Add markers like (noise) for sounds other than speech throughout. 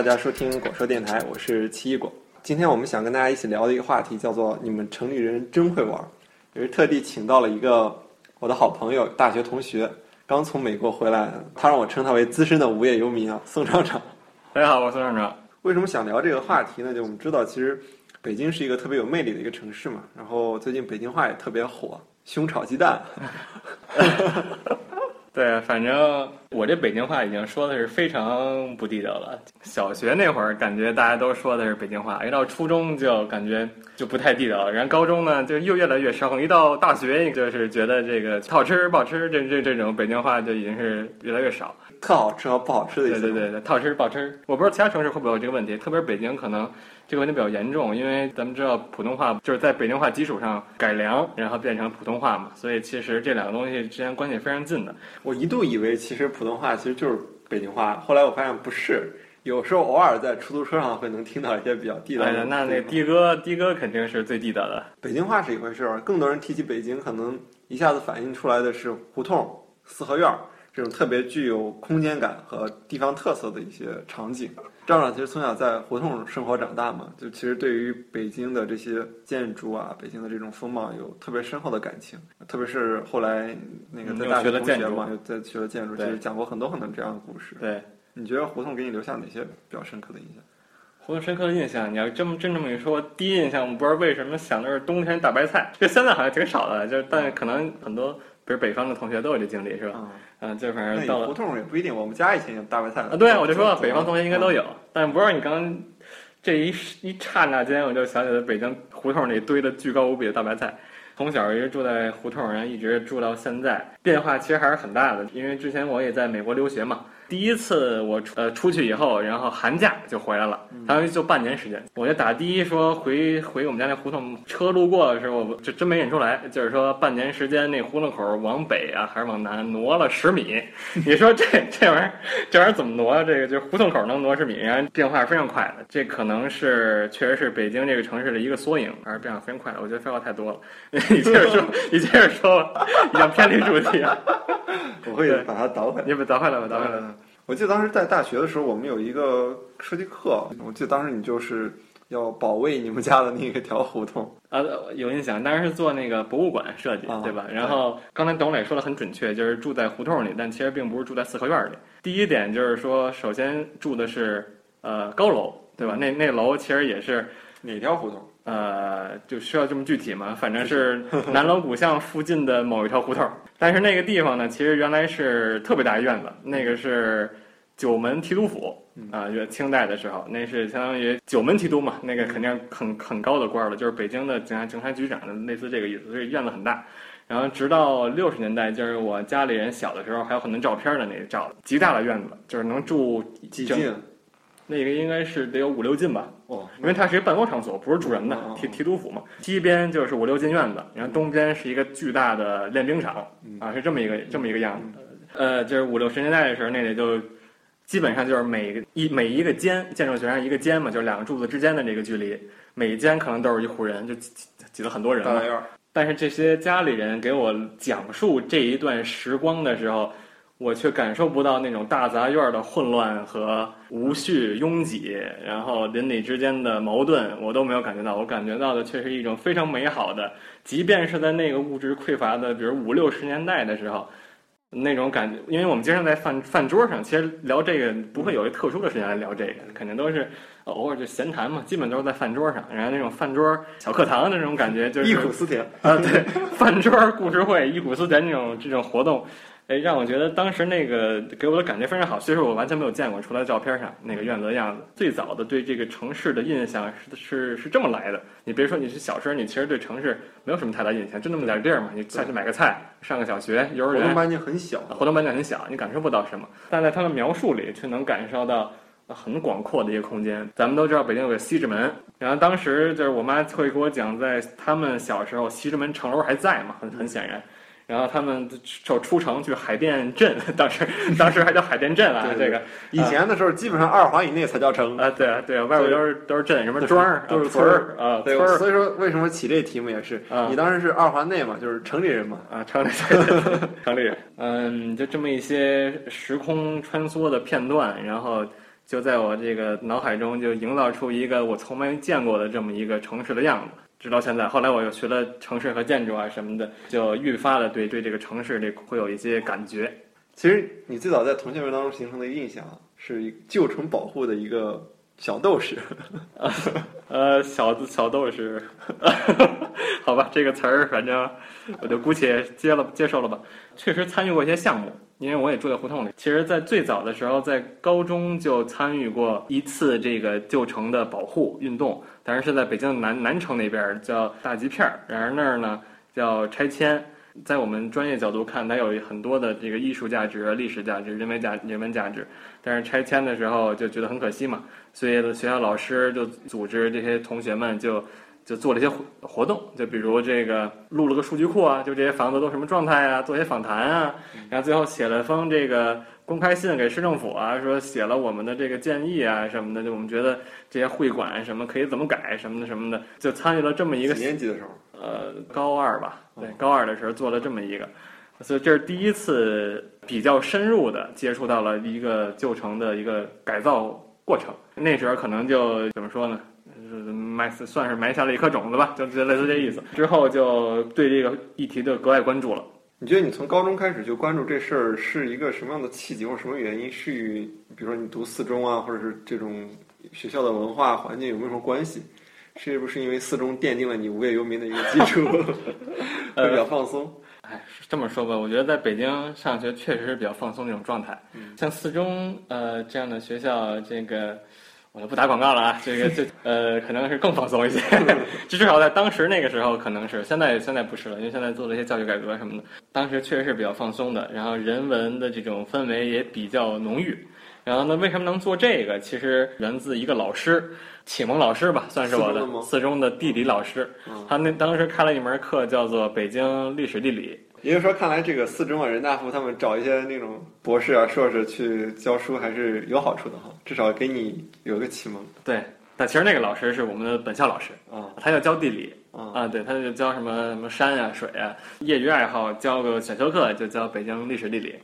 大家收听果说电台，我是奇异果。今天我们想跟大家一起聊的一个话题叫做“你们城里人真会玩”，也是特地请到了一个我的好朋友、大学同学，刚从美国回来，他让我称他为资深的无业游民啊，(laughs) 宋厂长。大家好，我是宋厂长。为什么想聊这个话题呢？就我们知道，其实北京是一个特别有魅力的一个城市嘛，然后最近北京话也特别火，“胸炒鸡蛋”。对，反正我这北京话已经说的是非常不地道了。小学那会儿感觉大家都说的是北京话，一到初中就感觉就不太地道了。然后高中呢就又越来越生，一到大学就是觉得这个好吃不好吃，这这这种北京话就已经是越来越少。特好吃和不好吃的意思。对对对，特好吃不好吃。我不知道其他城市会不会有这个问题，特别是北京可能。这个问题比较严重，因为咱们知道普通话就是在北京话基础上改良，然后变成普通话嘛，所以其实这两个东西之间关系非常近的。我一度以为其实普通话其实就是北京话，后来我发现不是，有时候偶尔在出租车上会能听到一些比较地道的。那那的哥的哥肯定是最地道的。北京话是一回事儿，更多人提起北京，可能一下子反映出来的是胡同、四合院儿。这种特别具有空间感和地方特色的一些场景。张长其实从小在胡同生活长大嘛，就其实对于北京的这些建筑啊，北京的这种风貌有特别深厚的感情。特别是后来那个在大学同学嘛，又在学了建筑，其实讲过很多很多这样的故事。对，你觉得胡同给你留下哪些比较深刻的印象？胡同深刻的印象，你要这么真这么一说，第一印象我不知道为什么想的是冬天大白菜，这现在好像挺少的，就是但可能很多。比如北方的同学都有这经历是吧？嗯，就反正到了胡同也不一定。我们家以前有大白菜啊，对啊，我就说北方同学应该都有，但不知道你刚这一一刹那间，我就想起了北京胡同里堆的巨高无比的大白菜。从小一直住在胡同，然后一直住到现在，变化其实还是很大的。因为之前我也在美国留学嘛。第一次我呃出去以后，然后寒假就回来了，当于就半年时间。我就打的说回回我们家那胡同，车路过的时候，就真没认出来。就是说半年时间，那胡同口往北啊还是往南挪了十米。(laughs) 你说这这玩意儿，这玩意儿怎么挪啊？这个就是胡同口能挪十米，然后变化非常快的。这可能是确实是北京这个城市的一个缩影，还是变化非常快的。我觉得废话太多了，(laughs) 你接着说，你接着说，已经偏离主题了。(laughs) 我会把它倒回来，你把倒回来吧，倒回来。我记得当时在大学的时候，我们有一个设计课。我记得当时你就是要保卫你们家的那个条胡同啊，有印象。当时是做那个博物馆设计，对吧？然后刚才董磊说的很准确，就是住在胡同里，但其实并不是住在四合院里。第一点就是说，首先住的是呃高楼，对吧？那那楼其实也是哪条胡同？呃，就需要这么具体吗？反正是南锣鼓巷附近的某一条胡同。但是那个地方呢，其实原来是特别大院子，那个是九门提督府啊，就清代的时候，那是相当于九门提督嘛，那个肯定很很高的官了，就是北京的警察警察局长的类似这个意思，所以院子很大。然后直到六十年代，就是我家里人小的时候，还有很多照片的那个照，极大的院子，就是能住几进。那个应该是得有五六进吧，哦，因为它是一个办公场所，不是住人的，提提督府嘛。西边就是五六进院子，然后东边是一个巨大的练兵场，啊，是这么一个这么一个样子。呃，就是五六十年代的时候，那里就基本上就是每个一每一个间建筑学上一个间嘛，就是两个柱子之间的这个距离，每一间可能都是一户人，就挤挤了很多人嘛。但是这些家里人给我讲述这一段时光的时候。我却感受不到那种大杂院的混乱和无序、拥挤，然后邻里之间的矛盾，我都没有感觉到。我感觉到的却是一种非常美好的，即便是在那个物质匮乏的，比如五六十年代的时候，那种感觉。因为我们经常在饭饭桌上，其实聊这个不会有一特殊的时间来聊这个，肯定都是偶尔就闲谈嘛，基本都是在饭桌上。然后那种饭桌小课堂的那种感觉，就是忆苦思甜啊，对，饭桌故事会、忆苦思甜这种这种活动。哎，让我觉得当时那个给我的感觉非常好。其实我完全没有见过，除了照片上那个院子的样子。最早的对这个城市的印象是是是这么来的。你别说你是小时候，你其实对城市没有什么太大印象，就那么点地儿嘛。你下去买个菜，上个小学、幼儿园，活动半径很小，活动半径很小，你感受不到什么。但在他的描述里，却能感受到很广阔的一个空间。咱们都知道北京有个西直门，然后当时就是我妈会给我讲，在他们小时候，西直门城楼还在嘛，很很显然。然后他们就出城去海淀镇，(laughs) 当时 (laughs) 当时还叫海淀镇啊。这个以前的时候，基本上二环以内才叫城啊。对啊，对啊，外边都是都是镇，什么庄儿都是村儿啊。对，所以说为什么起这题目也是，你当时是二环内嘛，就是城里人嘛啊，城里 (laughs) 城里人。嗯，就这么一些时空穿梭的片段，然后就在我这个脑海中就营造出一个我从没见过的这么一个城市的样子。直到现在，后来我又学了城市和建筑啊什么的，就愈发的对对这个城市这会有一些感觉。其实你最早在同学们当中形成的印象，是旧城保护的一个小斗士。呃，小子小斗士，(laughs) 好吧，这个词儿反正我就姑且接了接受了吧。确实参与过一些项目，因为我也住在胡同里。其实，在最早的时候，在高中就参与过一次这个旧城的保护运动。当然是在北京南南城那边叫大吉片儿，然而那儿呢叫拆迁。在我们专业角度看，它有很多的这个艺术价值、历史价值、人文价人文价值。但是拆迁的时候就觉得很可惜嘛，所以学校老师就组织这些同学们就就做了一些活活动，就比如这个录了个数据库啊，就这些房子都什么状态啊，做些访谈啊，然后最后写了封这个。公开信给市政府啊，说写了我们的这个建议啊什么的，就我们觉得这些会馆什么可以怎么改什么的什么的，就参与了这么一个几年级的时候，呃，高二吧，对，高二的时候做了这么一个，所以这是第一次比较深入的接触到了一个旧城的一个改造过程。那时候可能就怎么说呢，埋算是埋下了一颗种子吧，就类似这意思。之后就对这个议题就格外关注了。你觉得你从高中开始就关注这事儿是一个什么样的契机或什么原因？是与比如说你读四中啊，或者是这种学校的文化环境有没有什么关系？是不是因为四中奠定了你无业游民的一个基础，(laughs) 会比较放松？(laughs) 哎，这么说吧，我觉得在北京上学确实是比较放松这种状态。像四中呃这样的学校，这个。我就不打广告了啊，这个这 (laughs) 呃可能是更放松一些，就至少在当时那个时候可能是，现在现在不是了，因为现在做了一些教育改革什么的，当时确实是比较放松的，然后人文的这种氛围也比较浓郁，然后呢，为什么能做这个？其实源自一个老师，启蒙老师吧，算是我的四中的地理老师，他那当时开了一门课叫做北京历史地理。也就是说，看来这个四中啊、人大附他们找一些那种博士啊、硕士去教书还是有好处的哈，至少给你有个启蒙。对，但其实那个老师是我们的本校老师啊，他要教地理啊，对，他就教什么什么山啊、水啊，业余爱好教个选修课就教北京历史地理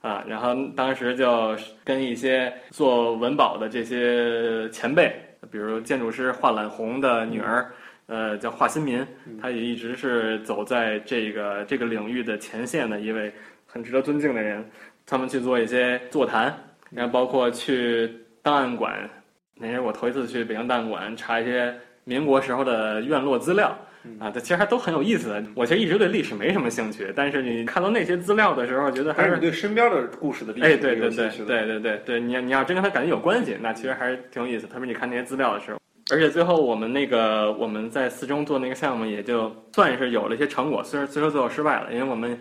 啊，然后当时就跟一些做文保的这些前辈，比如建筑师华览红的女儿。呃，叫华新民，他也一直是走在这个这个领域的前线的一位很值得尊敬的人。他们去做一些座谈，然后包括去档案馆，那是我头一次去北京档案馆查一些民国时候的院落资料啊，这其实还都很有意思。我其实一直对历史没什么兴趣，但是你看到那些资料的时候，觉得还是对身边的故事的历史哎，对对对对对对对，你你要真跟他感觉有关系，那其实还是挺有意思。特别你看那些资料的时候。而且最后我们那个我们在四中做那个项目，也就算是有了一些成果。虽然虽说最后失败了，因为我们，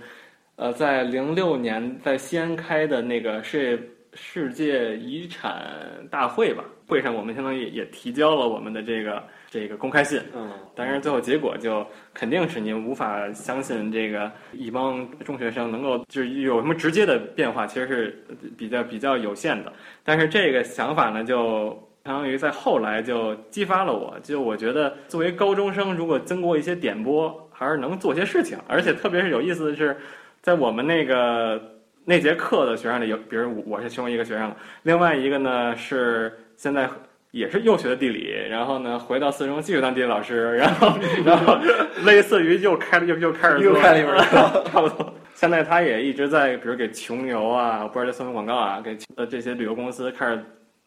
呃，在零六年在西安开的那个世界世界遗产大会吧，会上我们相当于也提交了我们的这个这个公开信。嗯。但是最后结果就肯定是您无法相信这个一帮中学生能够就是有什么直接的变化，其实是比较比较有限的。但是这个想法呢，就。相当于在后来就激发了我，就我觉得作为高中生，如果经过一些点拨，还是能做些事情。而且特别是有意思的是，在我们那个那节课的学生里，有比如我是其中一个学生，另外一个呢是现在也是又学的地理，然后呢回到四中继续当地理老师，然后然后 (laughs) 类似于又开了又又开始又开了一门课，(laughs) 差不多。现在他也一直在，比如给穷游啊，不知道这算不算广告啊，给呃这些旅游公司开始。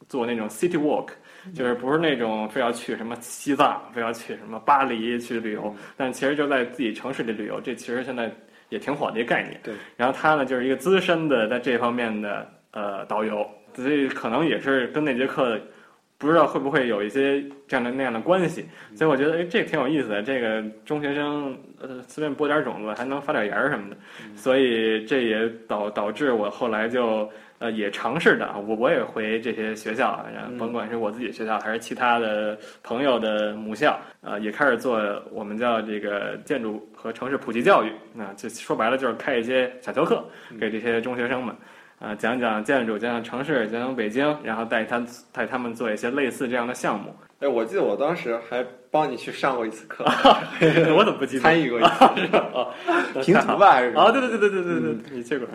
做那种 city walk，就是不是那种非要去什么西藏，非要去什么巴黎去旅游，但其实就在自己城市里旅游，这其实现在也挺火的一个概念。对。然后他呢，就是一个资深的在这方面的呃导游，所以可能也是跟那节课不知道会不会有一些这样的那样的关系。所以我觉得哎，这挺有意思的。这个中学生呃随便播点种子还能发点芽儿什么的，所以这也导导致我后来就。呃，也尝试的，我我也回这些学校，然后甭管是我自己学校还是其他的朋友的母校，呃，也开始做我们叫这个建筑和城市普及教育，那就说白了就是开一些小修课给这些中学生们，啊，讲讲建筑，讲讲城市，讲讲北京，然后带他带他们做一些类似这样的项目。哎，我记得我当时还帮你去上过一次课，(laughs) 我怎么不记得？参与过一次，啊，(laughs) 平图吧还是？啊，对对对对对对对，你去过。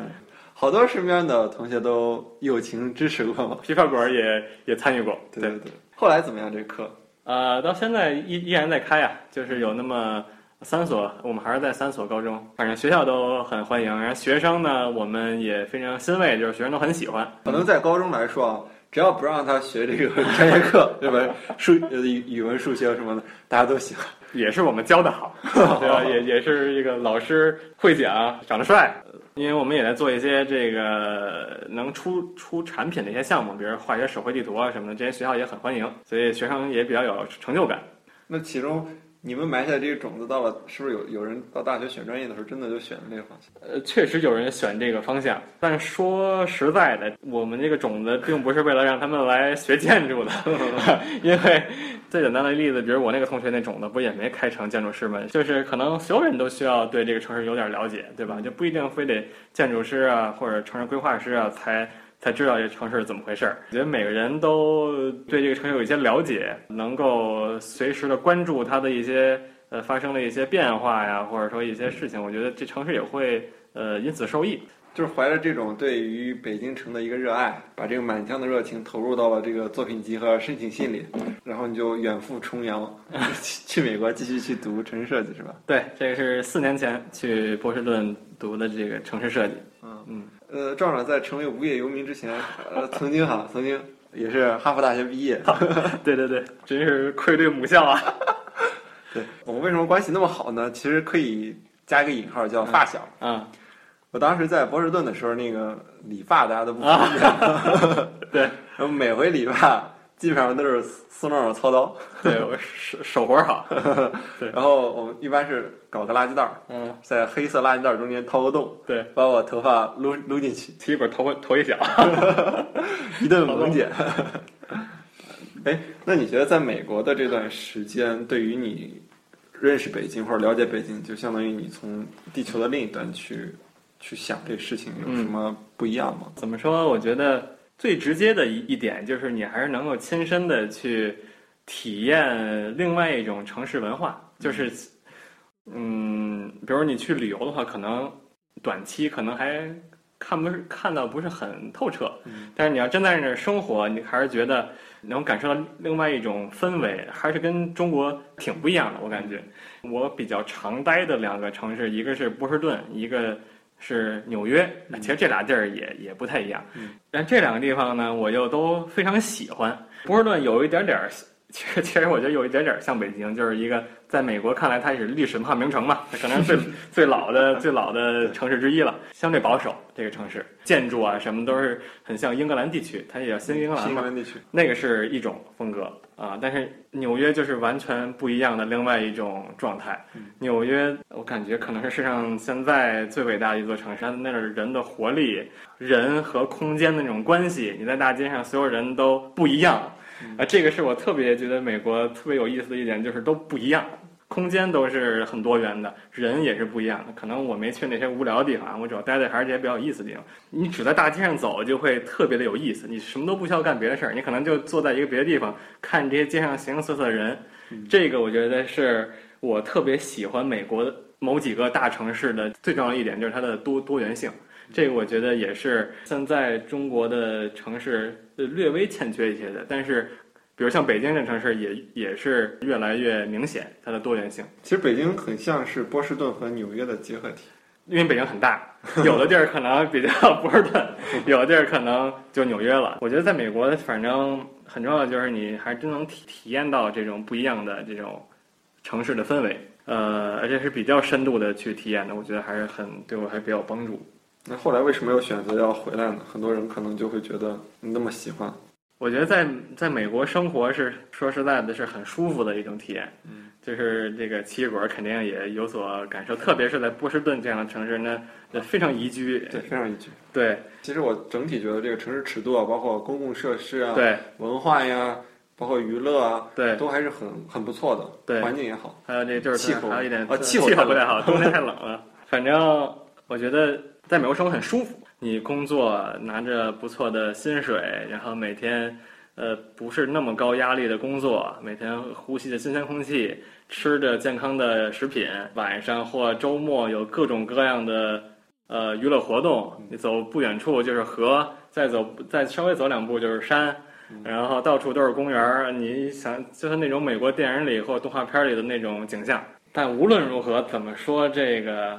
好多身边的同学都友情支持过嘛，琵琶馆也也参与过。对对对。后来怎么样？这课？呃，到现在依依然在开啊，就是有那么三所，我们还是在三所高中，反正学校都很欢迎。然后学生呢，我们也非常欣慰，就是学生都很喜欢。可能在高中来说啊。只要不让他学这个 (laughs) 专业课，对吧？数语语文、数学什么的，大家都喜欢。也是我们教的好，(laughs) 对吧？也也是这个老师会讲，长得帅。因为我们也在做一些这个能出出产品的一些项目，比如画一些手绘地图啊什么的，这些学校也很欢迎，所以学生也比较有成就感。那其中。你们埋下这个种子，到了是不是有有人到大学选专业的时候，真的就选了这个方向？呃，确实有人选这个方向，但说实在的，我们这个种子并不是为了让他们来学建筑的，(laughs) 因为最简单的例子，比如我那个同学那种子，不也没开成建筑师吗？就是可能所有人都需要对这个城市有点了解，对吧？就不一定非得建筑师啊，或者城市规划师啊才。才知道这城市是怎么回事儿。我觉得每个人都对这个城市有一些了解，能够随时的关注它的一些呃发生的一些变化呀，或者说一些事情。我觉得这城市也会呃因此受益。就是怀着这种对于北京城的一个热爱，把这个满腔的热情投入到了这个作品集和申请信里，然后你就远赴重洋，(laughs) 去美国继续去读城市设计，是吧？对，这个是四年前去波士顿读的这个城市设计。嗯嗯。呃，赵长在成为无业游民之前，呃，曾经哈，曾经也是哈佛大学毕业。(laughs) 对对对，真是愧对母校啊！对我们为什么关系那么好呢？其实可以加一个引号，叫发小。嗯，我当时在波士顿的时候，那个理发大家都不方便。(laughs) 对，(laughs) 每回理发。基本上都是苏诺尔操刀，对我手手活好。(laughs) 对，然后我们一般是搞个垃圾袋儿，嗯，在黑色垃圾袋中间掏个洞，对，把我头发撸撸进去，提一会儿头头一小，(laughs) 一顿猛剪。(laughs) 哎，那你觉得在美国的这段时间，对于你认识北京或者了解北京，就相当于你从地球的另一端去去想这事情，有什么不一样吗？怎么说？我觉得。最直接的一一点就是，你还是能够亲身的去体验另外一种城市文化。就是，嗯，比如你去旅游的话，可能短期可能还看不是看到不是很透彻，但是你要真在那儿生活，你还是觉得能感受到另外一种氛围，还是跟中国挺不一样的。我感觉，我比较常待的两个城市，一个是波士顿，一个。是纽约，其实这俩地儿也也不太一样，但这两个地方呢，我又都非常喜欢。波士顿有一点点儿，其实其实我觉得有一点点儿像北京，就是一个在美国看来它也是历史文化名城嘛，它可能是最 (laughs) 最老的最老的城市之一了。相对保守，这个城市建筑啊什么都是很像英格兰地区，它也叫新英格兰嘛，那个是一种风格。啊，但是纽约就是完全不一样的另外一种状态。纽约，我感觉可能是世上现在最伟大的一座城市。那儿人的活力，人和空间的那种关系，你在大街上，所有人都不一样。啊，这个是我特别觉得美国特别有意思的一点，就是都不一样。空间都是很多元的，人也是不一样的。可能我没去那些无聊的地方，我主要待在还是这些比较有意思的地方。你只在大街上走，就会特别的有意思。你什么都不需要干别的事儿，你可能就坐在一个别的地方，看这些街上形形色色的人。这个我觉得是我特别喜欢美国某几个大城市的最重要的一点，就是它的多多元性。这个我觉得也是现在中国的城市略微欠缺一些的，但是。比如像北京这城市，也也是越来越明显它的多元性。其实北京很像是波士顿和纽约的结合体，因为北京很大，有的地儿可能比较波士顿，有的地儿可能就纽约了。我觉得在美国，反正很重要的就是你还真能体体验到这种不一样的这种城市的氛围，呃，而且是比较深度的去体验的。我觉得还是很对我还比较有帮助。那后来为什么又选择要回来呢？很多人可能就会觉得你那么喜欢。我觉得在在美国生活是说实在的，是很舒服的一种体验。嗯，就是这个奇异果肯定也有所感受，特别是在波士顿这样的城市，那非常宜居。对，非常宜居。对，其实我整体觉得这个城市尺度啊，包括公共设施啊，对，文化呀，包括娱乐啊，对，都还是很很不错的。对，环境也好。还有这就是气候，还有一点啊，气候不太好，冬天太冷了。反正我觉得在美国生活很舒服，你工作拿着不错的薪水，然后每天。呃，不是那么高压力的工作，每天呼吸着新鲜空气，吃着健康的食品，晚上或周末有各种各样的呃娱乐活动，你走不远处就是河，再走再稍微走两步就是山，然后到处都是公园儿。你想就是那种美国电影里或动画片里的那种景象。但无论如何，怎么说这个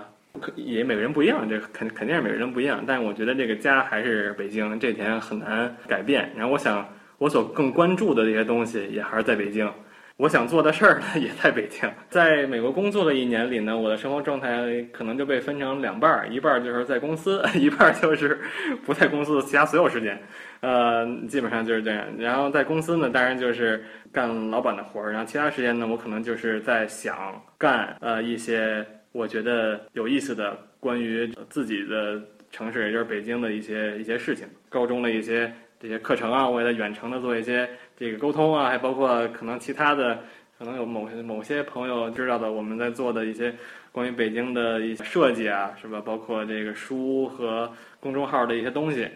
也每个人不一样，这肯肯定是每个人不一样。但我觉得这个家还是北京，这点很难改变。然后我想，我所更关注的这些东西也还是在北京。我想做的事儿呢，(laughs) 也在北京。在美国工作的一年里呢，我的生活状态可能就被分成两半儿，一半儿就是在公司，(laughs) 一半儿就是不在公司的其他所有时间。呃，基本上就是这样。然后在公司呢，当然就是干老板的活儿，然后其他时间呢，我可能就是在想干呃一些我觉得有意思的关于自己的城市，也就是北京的一些一些事情。高中的一些这些课程啊，我也在远程的做一些。这个沟通啊，还包括可能其他的，可能有某些某些朋友知道的，我们在做的一些关于北京的一些设计啊，是吧？包括这个书和公众号的一些东西，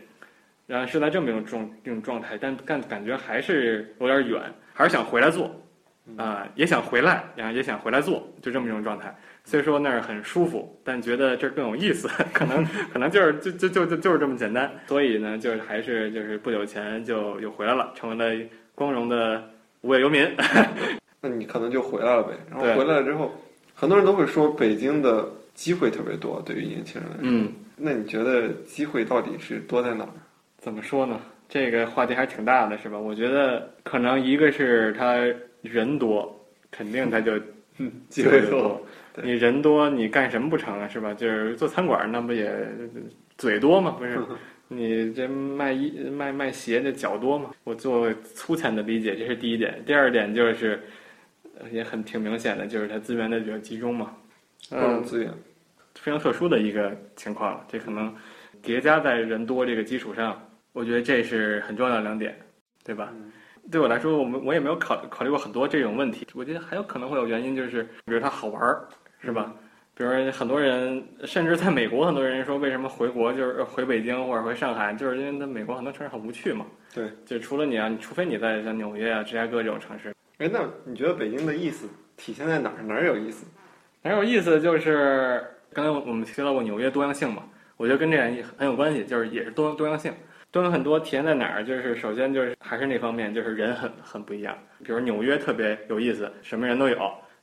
然后是在这么一种状这种状态，但感感觉还是有点远，还是想回来做，啊，也想回来，然后也想回来做，就这么一种状态。虽说那儿很舒服，但觉得这更有意思，(laughs) 可能 (laughs) 可能就是就就就就就是这么简单。所以呢，就是还是就是不久前就又回来了，成为了。光荣的无业游民，(laughs) 那你可能就回来了呗。然后回来了之后，很多人都会说北京的机会特别多，对于年轻人来说。嗯，那你觉得机会到底是多在哪儿？怎么说呢？这个话题还挺大的，是吧？我觉得可能一个是他人多，肯定他就机会多。你人多，你干什么不成啊？是吧？就是做餐馆，那不也嘴多吗？不是。(laughs) 你这卖衣卖卖鞋的脚多吗？我做粗浅的理解，这是第一点。第二点就是，也很挺明显的，就是它资源的比较集中嘛，各种资源，非常特殊的一个情况了。这可能叠加在人多这个基础上，我觉得这是很重要的两点，对吧？对我来说，我们我也没有考考虑过很多这种问题。我觉得还有可能会有原因，就是比如它好玩儿，是吧？比如说，很多人甚至在美国，很多人说为什么回国就是回北京或者回上海，就是因为在美国很多城市很无趣嘛。对，就除了你啊，除非你在像纽约啊、芝加哥这种城市。哎，那你觉得北京的意思体现在哪儿？哪儿有意思？哪儿有意思？就是刚才我们提到过纽约多样性嘛，我觉得跟这点很有关系，就是也是多多样性。多样很多体现在哪儿？就是首先就是还是那方面，就是人很很不一样。比如纽约特别有意思，什么人都有，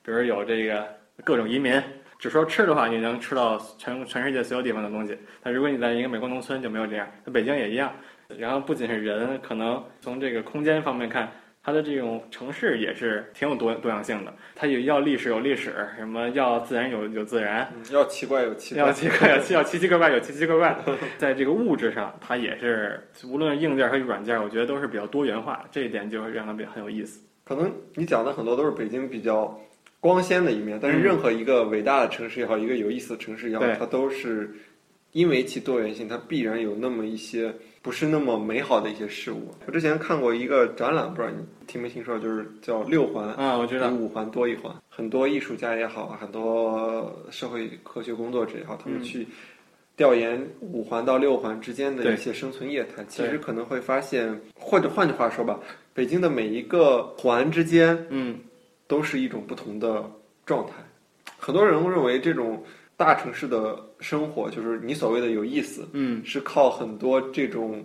比如有这个各种移民。只说吃的话，你能吃到全全世界所有地方的东西。但如果你在一个美国农村，就没有这样。那北京也一样。然后不仅是人，可能从这个空间方面看，它的这种城市也是挺有多多样性的。它也要历史有历史，什么要自然有有自然，要奇怪有奇，要奇怪要要奇奇怪怪有奇奇怪怪。在这个物质上，它也是无论硬件和软件，我觉得都是比较多元化。这一点就会让它变很有意思。可能你讲的很多都是北京比较。光鲜的一面，但是任何一个伟大的城市也好，一个有意思的城市也好，它都是因为其多元性，它必然有那么一些不是那么美好的一些事物。我之前看过一个展览，不知道你听没听说，就是叫六环啊，我觉得，比五环多一环。很多艺术家也好，很多社会科学工作者也好，他们去调研五环到六环之间的一些生存业态，其实可能会发现，或者换句话说吧，北京的每一个环之间，嗯。都是一种不同的状态。很多人认为这种大城市的生活，就是你所谓的有意思，嗯，是靠很多这种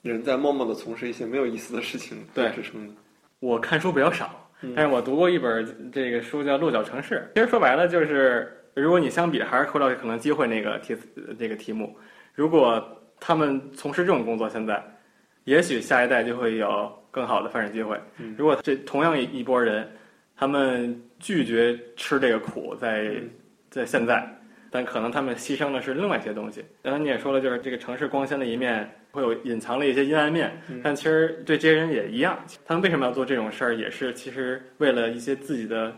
人在默默的从事一些没有意思的事情来支撑的。我看书比较少，但是我读过一本这个书叫《落脚城市》。其实说白了就是，如果你相比还是回到可能机会那个题这个题目，如果他们从事这种工作，现在也许下一代就会有更好的发展机会。如果这同样一一波人。他们拒绝吃这个苦，在在现在，但可能他们牺牲的是另外一些东西。刚才你也说了，就是这个城市光鲜的一面会有隐藏了一些阴暗面，但其实对这些人也一样。他们为什么要做这种事儿，也是其实为了一些自己的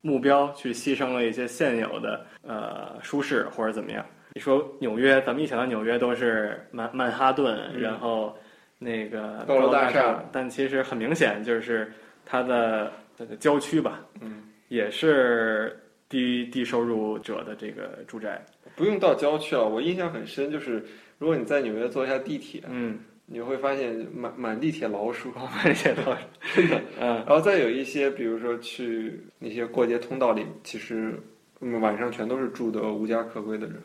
目标去牺牲了一些现有的呃舒适或者怎么样。你说纽约，咱们一想到纽约都是曼曼哈顿，然后那个高楼大厦，但其实很明显就是它的。这个郊区吧，嗯，也是低低收入者的这个住宅。不用到郊区了，我印象很深，就是如果你在纽约坐一下地铁，嗯，你会发现满满地铁老鼠，满地铁老鼠，(laughs) 真的，嗯。然后再有一些，比如说去那些过街通道里，其实晚上全都是住的无家可归的人。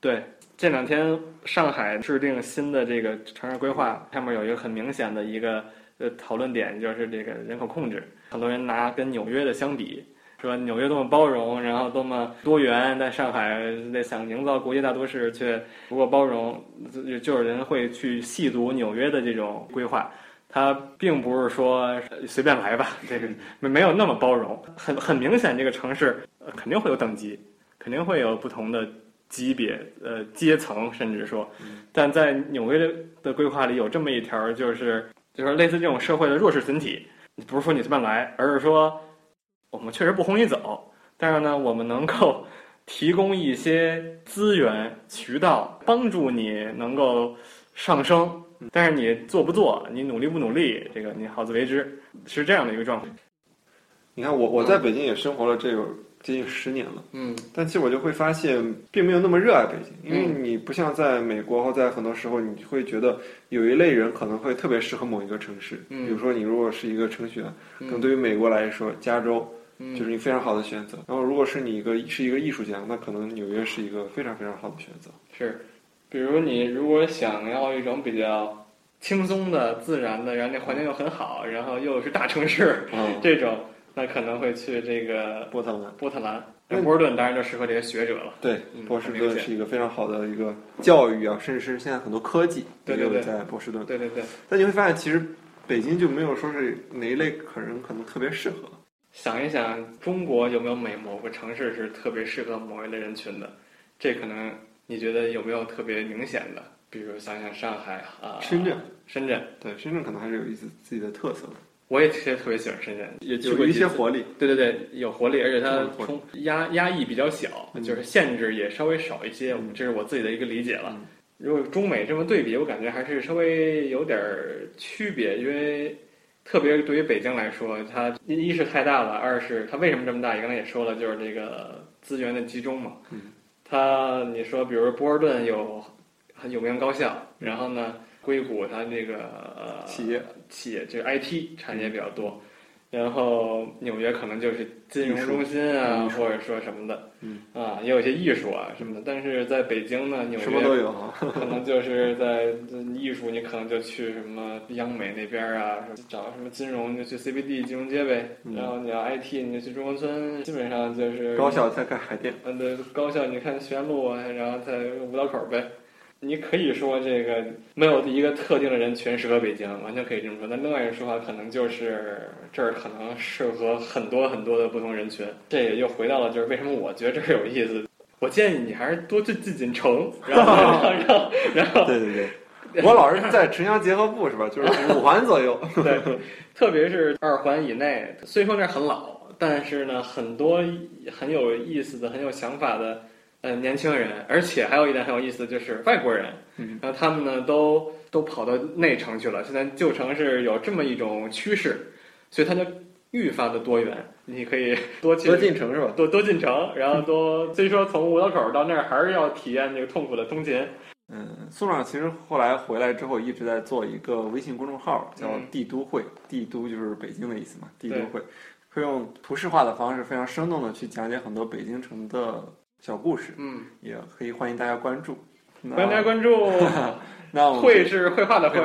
对，这两天上海制定新的这个城市规划，上面有一个很明显的一个呃讨论点，就是这个人口控制。很多人拿跟纽约的相比，说纽约多么包容，然后多么多元，在上海那想营造国际大都市，却不够包容，就就有人会去细读纽约的这种规划。它并不是说随便来吧，这个没没有那么包容，很很明显，这个城市肯定会有等级，肯定会有不同的级别、呃阶层，甚至说，但在纽约的规划里有这么一条，就是就是类似这种社会的弱势群体，不是说你随便来，而是说我们确实不轰你走，但是呢，我们能够 (laughs) 提供一些资源渠道，帮助你能够上升。但是你做不做，你努力不努力，这个你好自为之，是这样的一个状态。你看，我我在北京也生活了这有接近十年了，嗯，但其实我就会发现，并没有那么热爱北京，因为你不像在美国或在很多时候，你会觉得有一类人可能会特别适合某一个城市，嗯，比如说你如果是一个程序员，可能对于美国来说，加州就是你非常好的选择。然后如果是你一个是一个艺术家，那可能纽约是一个非常非常好的选择。是。比如你如果想要一种比较轻松的、自然的，然后那环境又很好，然后又是大城市，这种，那可能会去这个波特兰。波特兰，那波士顿当然就适合这些学者了。对，波士顿是一个非常好的一个教育啊，甚至是现在很多科技对对对，在波士顿。对对对。但你会发现，其实北京就没有说是哪一类可人可能特别适合。想一想，中国有没有每某个城市是特别适合某一类人群的？这可能。你觉得有没有特别明显的？比如想想上海啊，深圳，深圳，对，深圳可能还是有一丝自己的特色的。我也其实特别喜欢深圳，也有一些活力。对对对，有活力，而且它冲压压抑比较小，就是限制也稍微少一些。这是我自己的一个理解了。如果中美这么对比，我感觉还是稍微有点区别，因为特别对于北京来说，它一是太大了，二是它为什么这么大？也刚才也说了，就是这个资源的集中嘛。嗯。它，你说，比如波士顿有很有名高校，然后呢，硅谷它那个呃企业企业这个 IT 产业比较多。然后纽约可能就是金融中心啊，或者说什么的，啊，也有一些艺术啊什么的。但是在北京呢，纽约什么都有，可能就是在艺术，你可能就去什么央美那边啊，找什么金融就去 CBD 金融街呗。然后你要 IT，你就去中关村，基本上就是高校在开海淀。嗯，对，高校你看学院路啊，然后在五道口呗。你可以说这个没有一个特定的人群适合北京，完全可以这么说。但另外一个说法可能就是这儿可能适合很多很多的不同人群。这也就回到了就是为什么我觉得这儿有意思。我建议你还是多去进进城，然后 (laughs) 然后然后对对对，我老是在 (laughs) 城乡结合部是吧？就是五环左右，(laughs) 对，特别是二环以内。虽说那很老，但是呢，很多很有意思的、很有想法的。呃，年轻人，而且还有一点很有意思，就是外国人，然后他们呢都都跑到内城去了。现在旧城是有这么一种趋势，所以它就愈发的多元。你可以多多进城是吧？多多进城，然后多虽说从五道口到那儿还是要体验那个痛苦的通勤。嗯，苏长其实后来回来之后一直在做一个微信公众号，叫“帝都会”，帝都就是北京的意思嘛，帝都会会用图示化的方式，非常生动的去讲解很多北京城的。小故事，嗯，也可以欢迎大家关注，欢迎大家关注。(laughs) 那我们会是绘画的绘，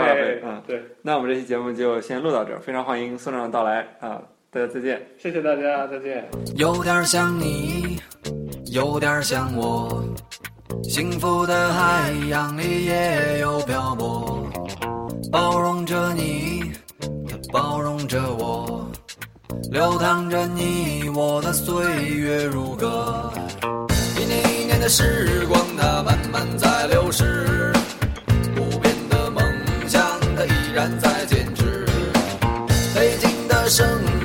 嗯，对。那我们这期节目就先录到这儿，非常欢迎宋长的到来啊！大家再见，谢谢大家，再见。有点像你，有点像我，幸福的海洋里也有漂泊，包容着你，它包容着我，流淌着你我的岁月如歌。时光它慢慢在流逝，不变的梦想它依然在坚持。北京的声。